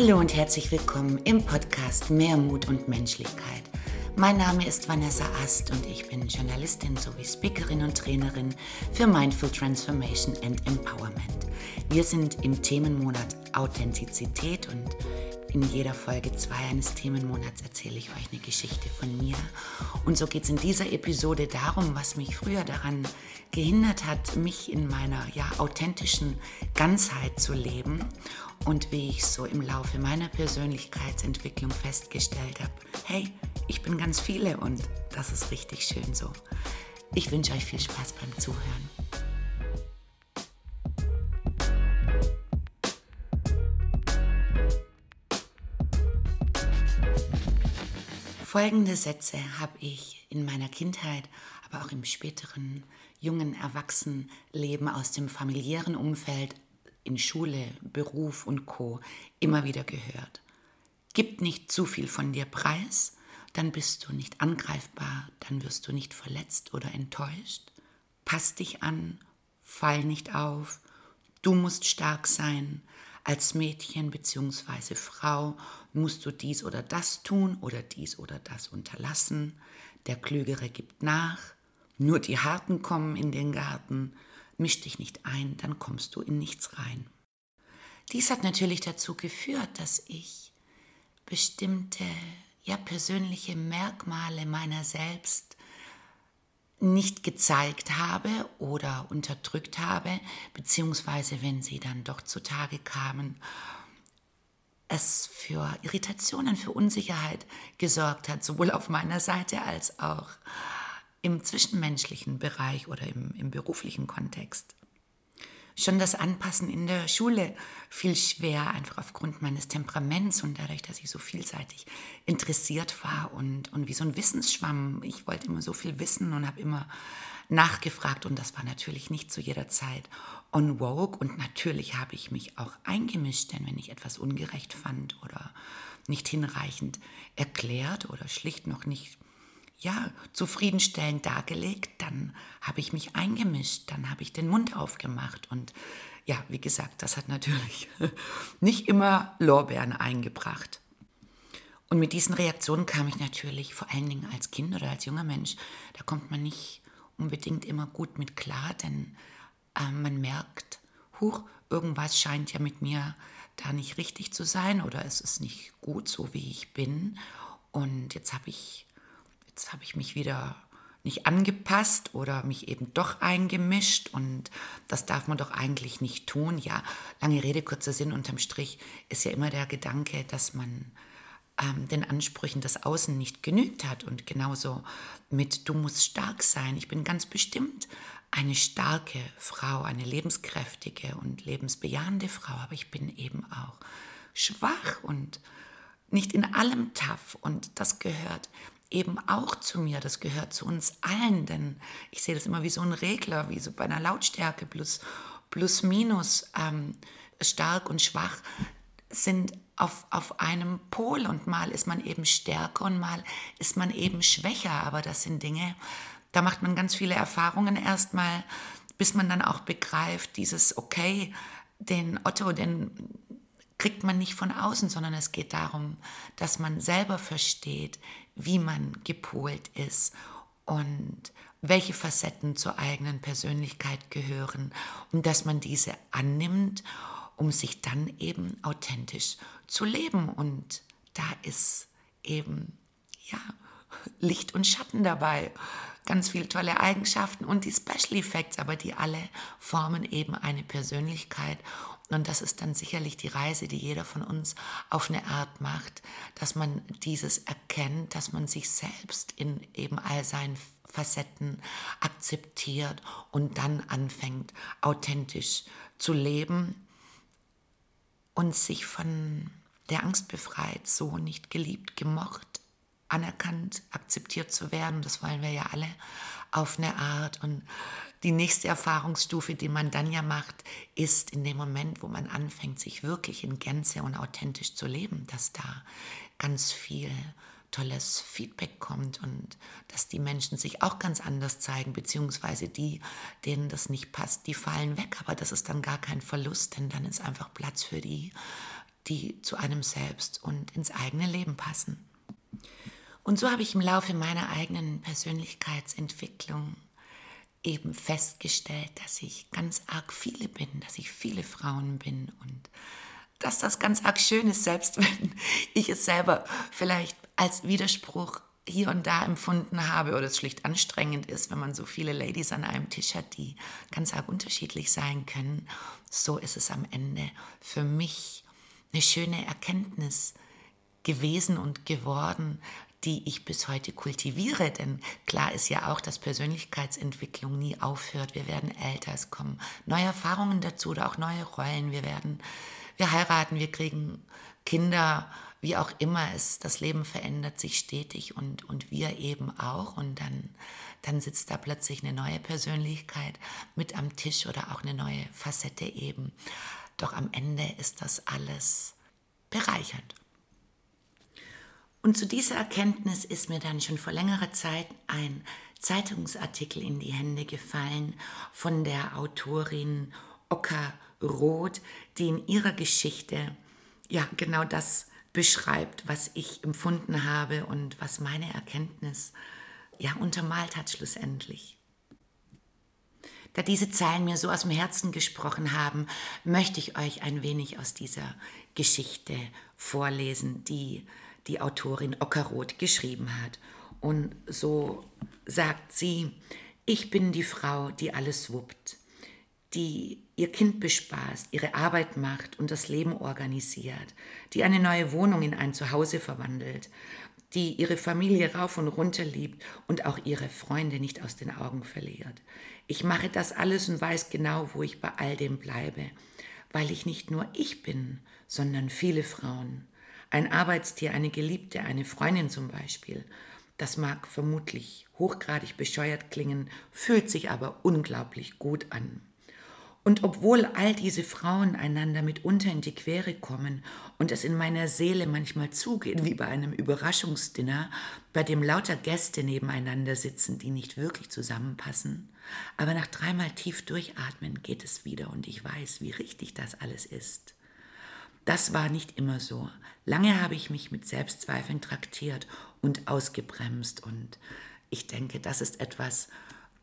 Hallo und herzlich willkommen im Podcast Mehr Mut und Menschlichkeit. Mein Name ist Vanessa Ast und ich bin Journalistin sowie Speakerin und Trainerin für Mindful Transformation and Empowerment. Wir sind im Themenmonat Authentizität und in jeder Folge 2 eines Themenmonats erzähle ich euch eine Geschichte von mir. Und so geht es in dieser Episode darum, was mich früher daran gehindert hat, mich in meiner ja, authentischen Ganzheit zu leben und wie ich so im Laufe meiner Persönlichkeitsentwicklung festgestellt habe, hey, ich bin ganz viele und das ist richtig schön so. Ich wünsche euch viel Spaß beim Zuhören. Folgende Sätze habe ich in meiner Kindheit, aber auch im späteren jungen Erwachsenenleben aus dem familiären Umfeld in Schule, Beruf und Co immer wieder gehört. Gib nicht zu viel von dir preis, dann bist du nicht angreifbar, dann wirst du nicht verletzt oder enttäuscht. Pass dich an, fall nicht auf, du musst stark sein. Als Mädchen bzw. Frau musst du dies oder das tun oder dies oder das unterlassen. Der Klügere gibt nach, nur die Harten kommen in den Garten. Misch dich nicht ein, dann kommst du in nichts rein. Dies hat natürlich dazu geführt, dass ich bestimmte ja, persönliche Merkmale meiner selbst nicht gezeigt habe oder unterdrückt habe, beziehungsweise wenn sie dann doch zutage kamen, es für Irritationen, für Unsicherheit gesorgt hat, sowohl auf meiner Seite als auch im zwischenmenschlichen Bereich oder im, im beruflichen Kontext. Schon das Anpassen in der Schule fiel schwer, einfach aufgrund meines Temperaments und dadurch, dass ich so vielseitig interessiert war und, und wie so ein Wissensschwamm. Ich wollte immer so viel wissen und habe immer nachgefragt und das war natürlich nicht zu jeder Zeit on vogue und natürlich habe ich mich auch eingemischt, denn wenn ich etwas ungerecht fand oder nicht hinreichend erklärt oder schlicht noch nicht ja, zufriedenstellend dargelegt, dann habe ich mich eingemischt, dann habe ich den Mund aufgemacht und ja, wie gesagt, das hat natürlich nicht immer Lorbeeren eingebracht. Und mit diesen Reaktionen kam ich natürlich vor allen Dingen als Kind oder als junger Mensch, da kommt man nicht unbedingt immer gut mit klar, denn äh, man merkt, huch, irgendwas scheint ja mit mir da nicht richtig zu sein oder es ist nicht gut so, wie ich bin. Und jetzt habe ich jetzt habe ich mich wieder nicht angepasst oder mich eben doch eingemischt und das darf man doch eigentlich nicht tun. Ja, lange Rede, kurzer Sinn, unterm Strich ist ja immer der Gedanke, dass man ähm, den Ansprüchen des Außen nicht genügt hat und genauso mit du musst stark sein. Ich bin ganz bestimmt eine starke Frau, eine lebenskräftige und lebensbejahende Frau, aber ich bin eben auch schwach und nicht in allem tough und das gehört eben auch zu mir, das gehört zu uns allen, denn ich sehe das immer wie so ein Regler, wie so bei einer Lautstärke plus, plus minus ähm, stark und schwach sind auf, auf einem Pol. Und mal ist man eben stärker und mal ist man eben schwächer, aber das sind Dinge, da macht man ganz viele Erfahrungen erstmal, bis man dann auch begreift, dieses okay, den Otto, den kriegt man nicht von außen, sondern es geht darum, dass man selber versteht, wie man gepolt ist und welche Facetten zur eigenen Persönlichkeit gehören und dass man diese annimmt, um sich dann eben authentisch zu leben. Und da ist eben, ja, Licht und Schatten dabei, ganz viele tolle Eigenschaften und die Special Effects, aber die alle formen eben eine Persönlichkeit und das ist dann sicherlich die Reise, die jeder von uns auf eine Art macht, dass man dieses erkennt, dass man sich selbst in eben all seinen Facetten akzeptiert und dann anfängt, authentisch zu leben und sich von der Angst befreit, so nicht geliebt, gemocht, anerkannt, akzeptiert zu werden. Das wollen wir ja alle auf eine Art. Und die nächste Erfahrungsstufe, die man dann ja macht, ist in dem Moment, wo man anfängt, sich wirklich in Gänze und authentisch zu leben, dass da ganz viel tolles Feedback kommt und dass die Menschen sich auch ganz anders zeigen, beziehungsweise die, denen das nicht passt, die fallen weg. Aber das ist dann gar kein Verlust, denn dann ist einfach Platz für die, die zu einem selbst und ins eigene Leben passen. Und so habe ich im Laufe meiner eigenen Persönlichkeitsentwicklung eben festgestellt, dass ich ganz arg viele bin, dass ich viele Frauen bin und dass das ganz arg schön ist, selbst wenn ich es selber vielleicht als Widerspruch hier und da empfunden habe oder es schlicht anstrengend ist, wenn man so viele Ladies an einem Tisch hat, die ganz arg unterschiedlich sein können. So ist es am Ende für mich eine schöne Erkenntnis gewesen und geworden, die ich bis heute kultiviere. Denn klar ist ja auch, dass Persönlichkeitsentwicklung nie aufhört. Wir werden älter, es kommen neue Erfahrungen dazu oder auch neue Rollen. Wir werden, wir heiraten, wir kriegen Kinder, wie auch immer es, das Leben verändert sich stetig und, und wir eben auch. Und dann, dann sitzt da plötzlich eine neue Persönlichkeit mit am Tisch oder auch eine neue Facette eben. Doch am Ende ist das alles bereichernd. Und zu dieser Erkenntnis ist mir dann schon vor längerer Zeit ein Zeitungsartikel in die Hände gefallen von der Autorin Oka Roth, die in ihrer Geschichte ja genau das beschreibt, was ich empfunden habe und was meine Erkenntnis ja untermalt hat schlussendlich. Da diese Zeilen mir so aus dem Herzen gesprochen haben, möchte ich euch ein wenig aus dieser Geschichte vorlesen, die die Autorin Ockeroth geschrieben hat. Und so sagt sie, ich bin die Frau, die alles wuppt, die ihr Kind bespaßt, ihre Arbeit macht und das Leben organisiert, die eine neue Wohnung in ein Zuhause verwandelt, die ihre Familie rauf und runter liebt und auch ihre Freunde nicht aus den Augen verliert. Ich mache das alles und weiß genau, wo ich bei all dem bleibe, weil ich nicht nur ich bin, sondern viele Frauen. Ein Arbeitstier, eine Geliebte, eine Freundin zum Beispiel. Das mag vermutlich hochgradig bescheuert klingen, fühlt sich aber unglaublich gut an. Und obwohl all diese Frauen einander mitunter in die Quere kommen und es in meiner Seele manchmal zugeht wie bei einem Überraschungsdinner, bei dem lauter Gäste nebeneinander sitzen, die nicht wirklich zusammenpassen, aber nach dreimal tief durchatmen geht es wieder und ich weiß, wie richtig das alles ist. Das war nicht immer so. Lange habe ich mich mit Selbstzweifeln traktiert und ausgebremst und ich denke, das ist etwas,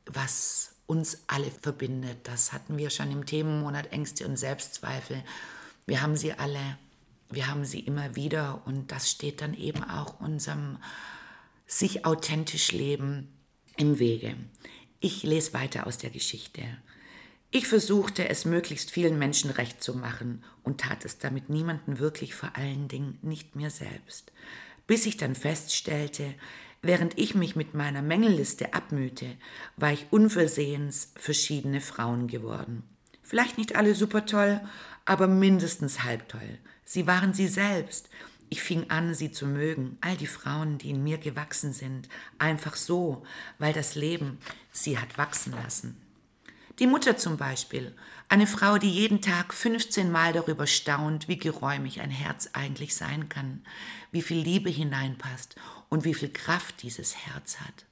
was uns alle verbindet. Das hatten wir schon im Themenmonat Ängste und Selbstzweifel. Wir haben sie alle, wir haben sie immer wieder und das steht dann eben auch unserem sich authentisch Leben im Wege. Ich lese weiter aus der Geschichte. Ich versuchte es möglichst vielen Menschen recht zu machen und tat es damit niemanden wirklich, vor allen Dingen nicht mir selbst. Bis ich dann feststellte, während ich mich mit meiner Mängelliste abmühte, war ich unversehens verschiedene Frauen geworden. Vielleicht nicht alle super toll, aber mindestens halb toll. Sie waren sie selbst. Ich fing an, sie zu mögen, all die Frauen, die in mir gewachsen sind, einfach so, weil das Leben sie hat wachsen lassen. Die Mutter zum Beispiel, eine Frau, die jeden Tag 15 Mal darüber staunt, wie geräumig ein Herz eigentlich sein kann, wie viel Liebe hineinpasst und wie viel Kraft dieses Herz hat.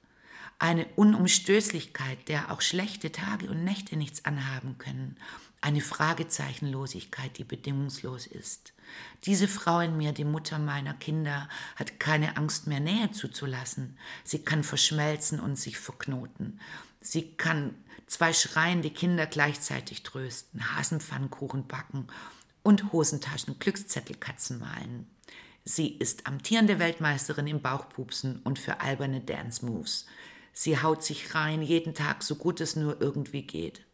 Eine Unumstößlichkeit, der auch schlechte Tage und Nächte nichts anhaben können. Eine Fragezeichenlosigkeit, die bedingungslos ist. Diese Frau in mir, die Mutter meiner Kinder, hat keine Angst mehr Nähe zuzulassen. Sie kann verschmelzen und sich verknoten. Sie kann zwei schreiende Kinder gleichzeitig trösten, Hasenpfannkuchen backen und Hosentaschen Glückszettelkatzen malen. Sie ist amtierende Weltmeisterin im Bauchpupsen und für alberne Dance Moves. Sie haut sich rein jeden Tag so gut es nur irgendwie geht.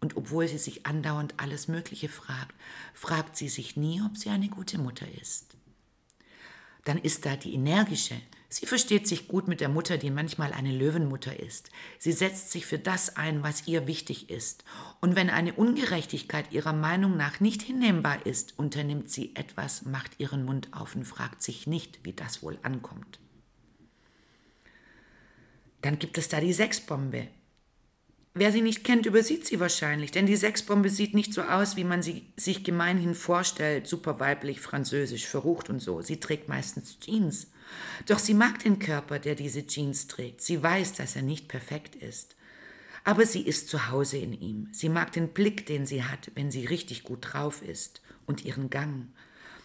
Und obwohl sie sich andauernd alles Mögliche fragt, fragt sie sich nie, ob sie eine gute Mutter ist. Dann ist da die energische, Sie versteht sich gut mit der Mutter, die manchmal eine Löwenmutter ist. Sie setzt sich für das ein, was ihr wichtig ist. Und wenn eine Ungerechtigkeit ihrer Meinung nach nicht hinnehmbar ist, unternimmt sie etwas, macht ihren Mund auf und fragt sich nicht, wie das wohl ankommt. Dann gibt es da die Sexbombe. Wer sie nicht kennt, übersieht sie wahrscheinlich, denn die Sexbombe sieht nicht so aus, wie man sie sich gemeinhin vorstellt, super weiblich, französisch, verrucht und so. Sie trägt meistens Jeans. Doch sie mag den Körper, der diese Jeans trägt. Sie weiß, dass er nicht perfekt ist. Aber sie ist zu Hause in ihm. Sie mag den Blick, den sie hat, wenn sie richtig gut drauf ist, und ihren Gang.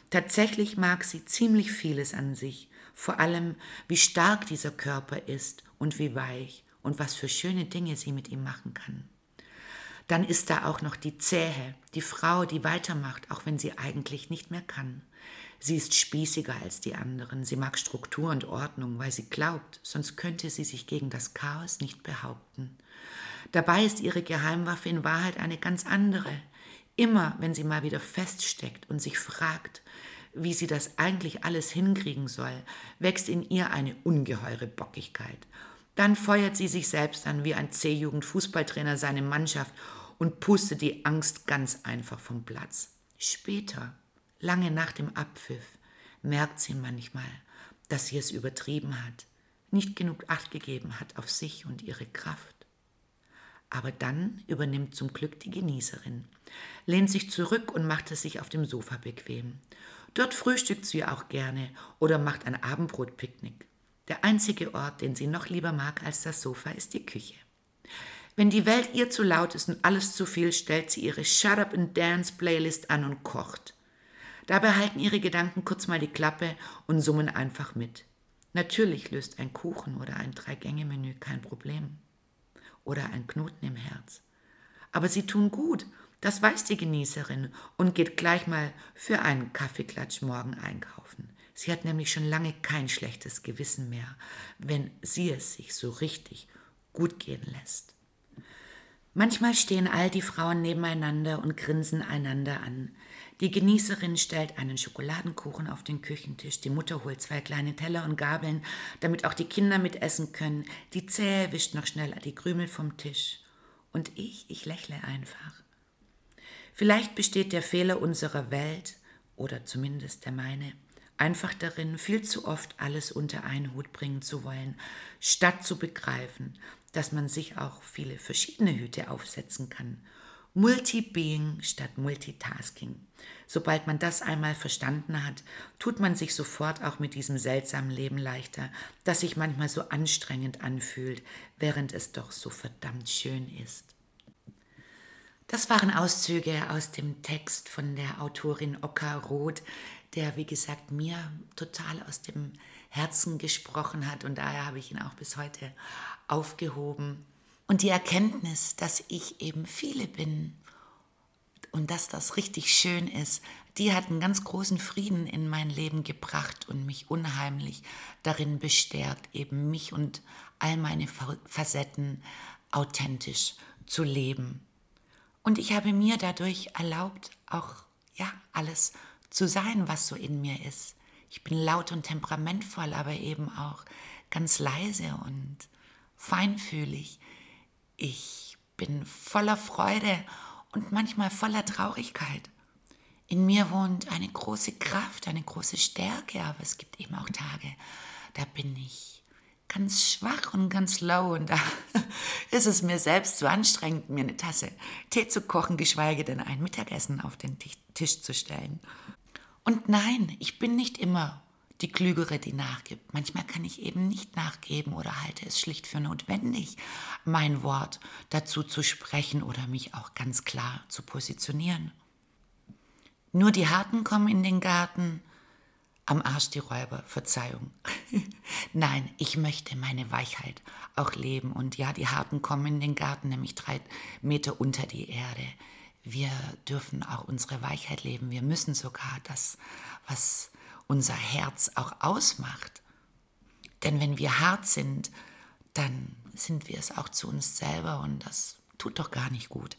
Tatsächlich mag sie ziemlich vieles an sich, vor allem wie stark dieser Körper ist und wie weich und was für schöne Dinge sie mit ihm machen kann. Dann ist da auch noch die Zähe, die Frau, die weitermacht, auch wenn sie eigentlich nicht mehr kann. Sie ist spießiger als die anderen, sie mag Struktur und Ordnung, weil sie glaubt, sonst könnte sie sich gegen das Chaos nicht behaupten. Dabei ist ihre Geheimwaffe in Wahrheit eine ganz andere. Immer, wenn sie mal wieder feststeckt und sich fragt, wie sie das eigentlich alles hinkriegen soll, wächst in ihr eine ungeheure Bockigkeit. Dann feuert sie sich selbst an wie ein C-Jugend-Fußballtrainer seine Mannschaft und pustet die Angst ganz einfach vom Platz. Später, lange nach dem Abpfiff, merkt sie manchmal, dass sie es übertrieben hat, nicht genug Acht gegeben hat auf sich und ihre Kraft. Aber dann übernimmt zum Glück die Genießerin, lehnt sich zurück und macht es sich auf dem Sofa bequem. Dort frühstückt sie auch gerne oder macht ein Abendbrotpicknick. Der einzige Ort, den sie noch lieber mag als das Sofa, ist die Küche. Wenn die Welt ihr zu laut ist und alles zu viel, stellt sie ihre Shut Up and Dance Playlist an und kocht. Dabei halten ihre Gedanken kurz mal die Klappe und summen einfach mit. Natürlich löst ein Kuchen oder ein Drei-Gänge-Menü kein Problem. Oder ein Knoten im Herz. Aber sie tun gut, das weiß die Genießerin und geht gleich mal für einen Kaffeeklatsch morgen einkaufen. Sie hat nämlich schon lange kein schlechtes Gewissen mehr, wenn sie es sich so richtig gut gehen lässt. Manchmal stehen all die Frauen nebeneinander und grinsen einander an. Die Genießerin stellt einen Schokoladenkuchen auf den Küchentisch, die Mutter holt zwei kleine Teller und Gabeln, damit auch die Kinder mitessen können, die Zähe wischt noch schnell die Krümel vom Tisch. Und ich, ich lächle einfach. Vielleicht besteht der Fehler unserer Welt, oder zumindest der meine, einfach darin, viel zu oft alles unter einen Hut bringen zu wollen, statt zu begreifen, dass man sich auch viele verschiedene Hüte aufsetzen kann. Multi-Being statt Multitasking. Sobald man das einmal verstanden hat, tut man sich sofort auch mit diesem seltsamen Leben leichter, das sich manchmal so anstrengend anfühlt, während es doch so verdammt schön ist. Das waren Auszüge aus dem Text von der Autorin Oka Roth, der, wie gesagt, mir total aus dem Herzen gesprochen hat und daher habe ich ihn auch bis heute aufgehoben. Und die Erkenntnis, dass ich eben viele bin und dass das richtig schön ist, die hat einen ganz großen Frieden in mein Leben gebracht und mich unheimlich darin bestärkt, eben mich und all meine Facetten authentisch zu leben. Und ich habe mir dadurch erlaubt, auch ja, alles zu zu sein, was so in mir ist. Ich bin laut und temperamentvoll, aber eben auch ganz leise und feinfühlig. Ich bin voller Freude und manchmal voller Traurigkeit. In mir wohnt eine große Kraft, eine große Stärke, aber es gibt eben auch Tage, da bin ich ganz schwach und ganz low und da ist es mir selbst zu anstrengend, mir eine Tasse Tee zu kochen, geschweige denn ein Mittagessen auf den Tisch zu stellen. Und nein, ich bin nicht immer die Klügere, die nachgibt. Manchmal kann ich eben nicht nachgeben oder halte es schlicht für notwendig, mein Wort dazu zu sprechen oder mich auch ganz klar zu positionieren. Nur die Harten kommen in den Garten, am Arsch die Räuber, Verzeihung. Nein, ich möchte meine Weichheit auch leben. Und ja, die Harten kommen in den Garten, nämlich drei Meter unter die Erde wir dürfen auch unsere Weichheit leben. Wir müssen sogar das, was unser Herz auch ausmacht. Denn wenn wir hart sind, dann sind wir es auch zu uns selber und das tut doch gar nicht gut.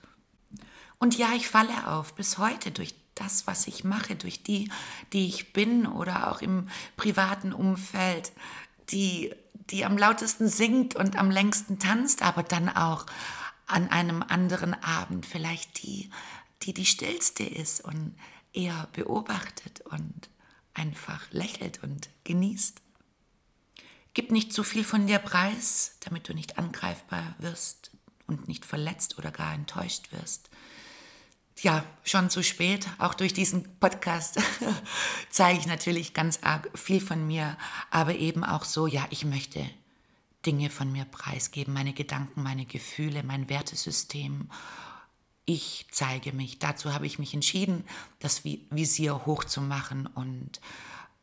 Und ja, ich falle auf bis heute durch das, was ich mache, durch die, die ich bin oder auch im privaten Umfeld, die, die am lautesten singt und am längsten tanzt, aber dann auch an einem anderen Abend vielleicht die, die die stillste ist und eher beobachtet und einfach lächelt und genießt. Gib nicht zu viel von dir preis, damit du nicht angreifbar wirst und nicht verletzt oder gar enttäuscht wirst. Ja, schon zu spät. Auch durch diesen Podcast zeige ich natürlich ganz arg viel von mir, aber eben auch so, ja, ich möchte Dinge von mir preisgeben, meine Gedanken, meine Gefühle, mein Wertesystem ich zeige mich. Dazu habe ich mich entschieden, das Visier hochzumachen und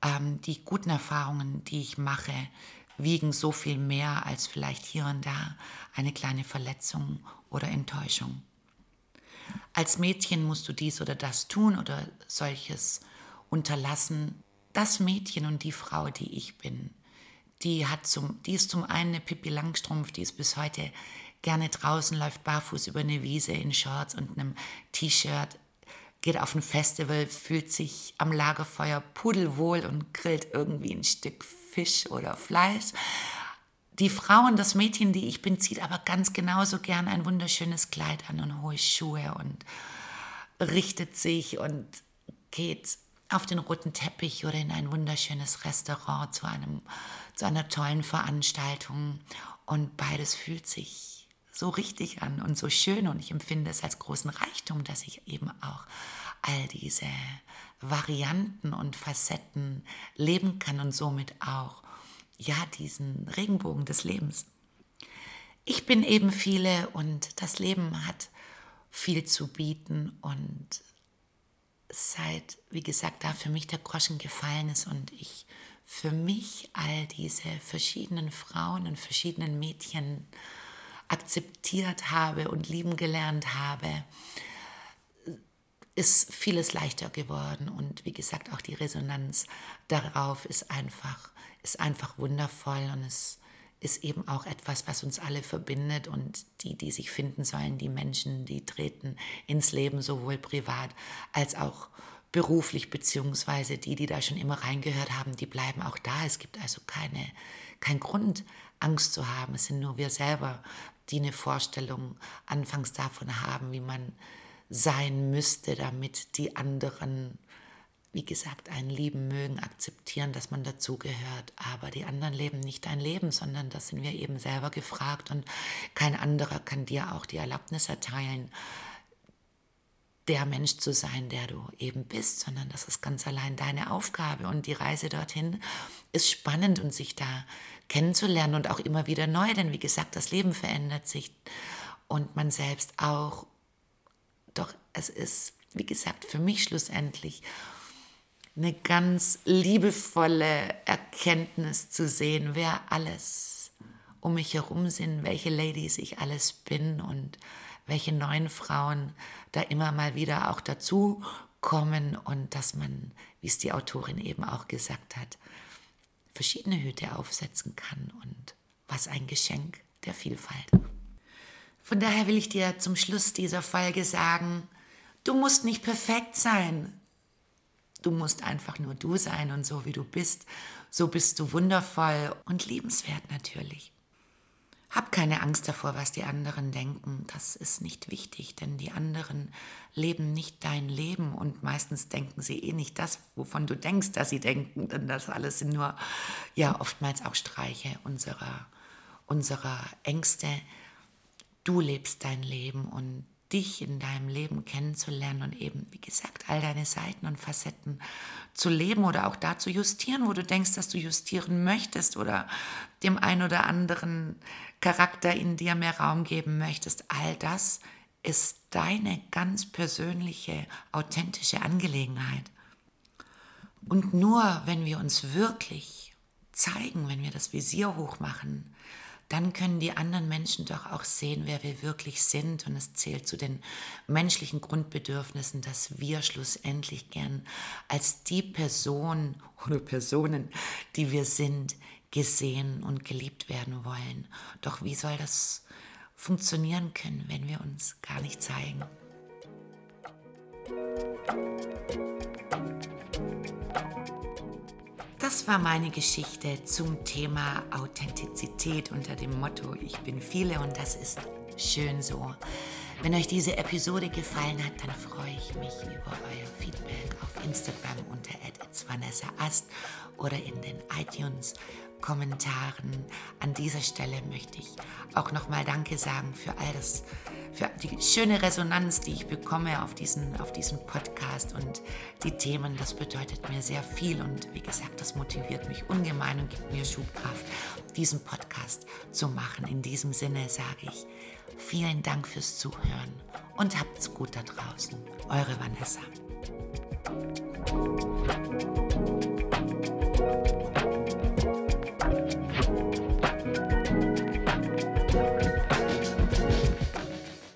ähm, die guten Erfahrungen, die ich mache, wiegen so viel mehr als vielleicht hier und da eine kleine Verletzung oder Enttäuschung. Als Mädchen musst du dies oder das tun oder solches unterlassen. Das Mädchen und die Frau, die ich bin, die, hat zum, die ist zum einen eine Pippi Langstrumpf, die ist bis heute gerne draußen, läuft barfuß über eine Wiese in Shorts und einem T-Shirt, geht auf ein Festival, fühlt sich am Lagerfeuer pudelwohl und grillt irgendwie ein Stück Fisch oder Fleisch. Die Frau und das Mädchen, die ich bin, zieht aber ganz genauso gern ein wunderschönes Kleid an und hohe Schuhe und richtet sich und geht auf den roten Teppich oder in ein wunderschönes Restaurant zu, einem, zu einer tollen Veranstaltung. Und beides fühlt sich so richtig an und so schön. Und ich empfinde es als großen Reichtum, dass ich eben auch all diese Varianten und Facetten leben kann und somit auch ja diesen Regenbogen des Lebens. Ich bin eben viele und das Leben hat viel zu bieten und seit, wie gesagt, da für mich der Groschen gefallen ist und ich für mich all diese verschiedenen Frauen und verschiedenen Mädchen akzeptiert habe und lieben gelernt habe, ist vieles leichter geworden. Und wie gesagt auch die Resonanz darauf ist einfach ist einfach wundervoll und es ist eben auch etwas, was uns alle verbindet und die, die sich finden sollen, die Menschen, die treten ins Leben sowohl privat als auch beruflich, beziehungsweise die, die da schon immer reingehört haben, die bleiben auch da. Es gibt also keine, kein Grund, Angst zu haben. Es sind nur wir selber, die eine Vorstellung anfangs davon haben, wie man sein müsste, damit die anderen, wie gesagt, einen lieben mögen, akzeptieren, dass man dazugehört. Aber die anderen leben nicht dein Leben, sondern das sind wir eben selber gefragt und kein anderer kann dir auch die Erlaubnis erteilen, der Mensch zu sein, der du eben bist, sondern das ist ganz allein deine Aufgabe. Und die Reise dorthin ist spannend und sich da kennenzulernen und auch immer wieder neu, denn wie gesagt, das Leben verändert sich und man selbst auch. Doch es ist, wie gesagt, für mich schlussendlich eine ganz liebevolle Erkenntnis zu sehen, wer alles um mich herum sind, welche Ladies ich alles bin und welche neuen Frauen da immer mal wieder auch dazu kommen und dass man, wie es die Autorin eben auch gesagt hat, verschiedene Hüte aufsetzen kann und was ein Geschenk der Vielfalt. Von daher will ich dir zum Schluss dieser Folge sagen, du musst nicht perfekt sein. Du musst einfach nur du sein und so wie du bist, so bist du wundervoll und liebenswert natürlich. Hab keine Angst davor, was die anderen denken. Das ist nicht wichtig, denn die anderen leben nicht dein Leben und meistens denken sie eh nicht das, wovon du denkst, dass sie denken, denn das alles sind nur, ja, oftmals auch Streiche unserer, unserer Ängste. Du lebst dein Leben und dich in deinem Leben kennenzulernen und eben, wie gesagt, all deine Seiten und Facetten zu leben oder auch da zu justieren, wo du denkst, dass du justieren möchtest oder dem einen oder anderen Charakter in dir mehr Raum geben möchtest. All das ist deine ganz persönliche, authentische Angelegenheit. Und nur wenn wir uns wirklich zeigen, wenn wir das Visier hochmachen, dann können die anderen Menschen doch auch sehen, wer wir wirklich sind. Und es zählt zu den menschlichen Grundbedürfnissen, dass wir schlussendlich gern als die Person oder Personen, die wir sind, gesehen und geliebt werden wollen. Doch wie soll das funktionieren können, wenn wir uns gar nicht zeigen? Das war meine Geschichte zum Thema Authentizität unter dem Motto Ich bin viele und das ist schön so. Wenn euch diese Episode gefallen hat, dann freue ich mich über euer Feedback auf Instagram unter @vanessaast oder in den iTunes Kommentaren. An dieser Stelle möchte ich auch nochmal Danke sagen für all das, für die schöne Resonanz, die ich bekomme auf diesen, auf diesen Podcast und die Themen. Das bedeutet mir sehr viel und wie gesagt, das motiviert mich ungemein und gibt mir Schubkraft, diesen Podcast zu machen. In diesem Sinne sage ich vielen Dank fürs Zuhören und habt's gut da draußen. Eure Vanessa.